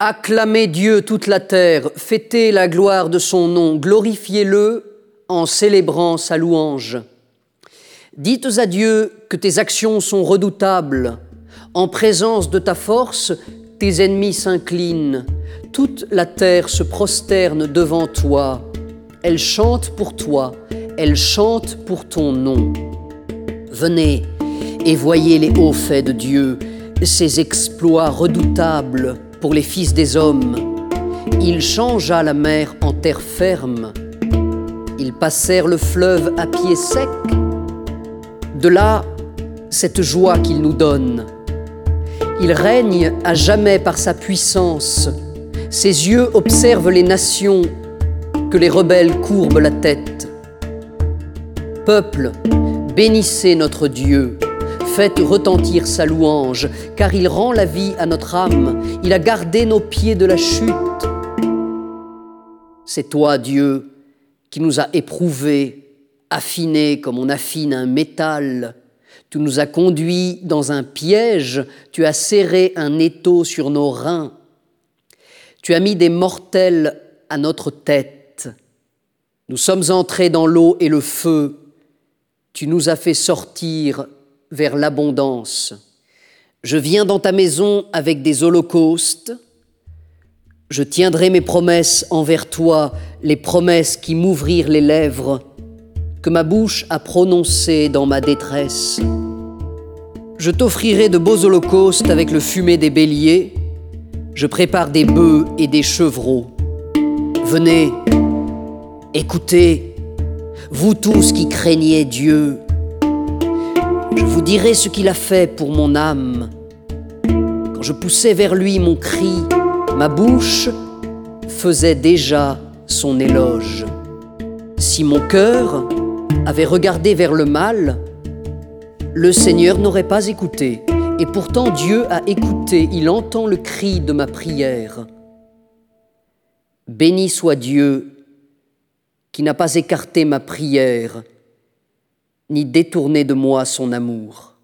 Acclamez Dieu toute la terre, fêtez la gloire de son nom, glorifiez-le en célébrant sa louange. Dites à Dieu que tes actions sont redoutables. En présence de ta force, tes ennemis s'inclinent. Toute la terre se prosterne devant toi. Elle chante pour toi, elle chante pour ton nom. Venez et voyez les hauts faits de Dieu, ses exploits redoutables pour les fils des hommes. Il changea la mer en terre ferme. Ils passèrent le fleuve à pied sec. De là, cette joie qu'il nous donne. Il règne à jamais par sa puissance. Ses yeux observent les nations, que les rebelles courbent la tête. Peuple, bénissez notre Dieu. Faites retentir sa louange, car il rend la vie à notre âme, il a gardé nos pieds de la chute. C'est toi, Dieu, qui nous a éprouvés, affinés comme on affine un métal. Tu nous as conduits dans un piège, tu as serré un étau sur nos reins. Tu as mis des mortels à notre tête. Nous sommes entrés dans l'eau et le feu. Tu nous as fait sortir vers l'abondance. Je viens dans ta maison avec des holocaustes. Je tiendrai mes promesses envers toi, les promesses qui m'ouvrirent les lèvres, que ma bouche a prononcées dans ma détresse. Je t'offrirai de beaux holocaustes avec le fumet des béliers. Je prépare des bœufs et des chevreaux. Venez, écoutez, vous tous qui craignez Dieu, je vous dirai ce qu'il a fait pour mon âme. Quand je poussais vers lui mon cri, ma bouche faisait déjà son éloge. Si mon cœur avait regardé vers le mal, le Seigneur n'aurait pas écouté. Et pourtant Dieu a écouté, il entend le cri de ma prière. Béni soit Dieu qui n'a pas écarté ma prière ni détourner de moi son amour.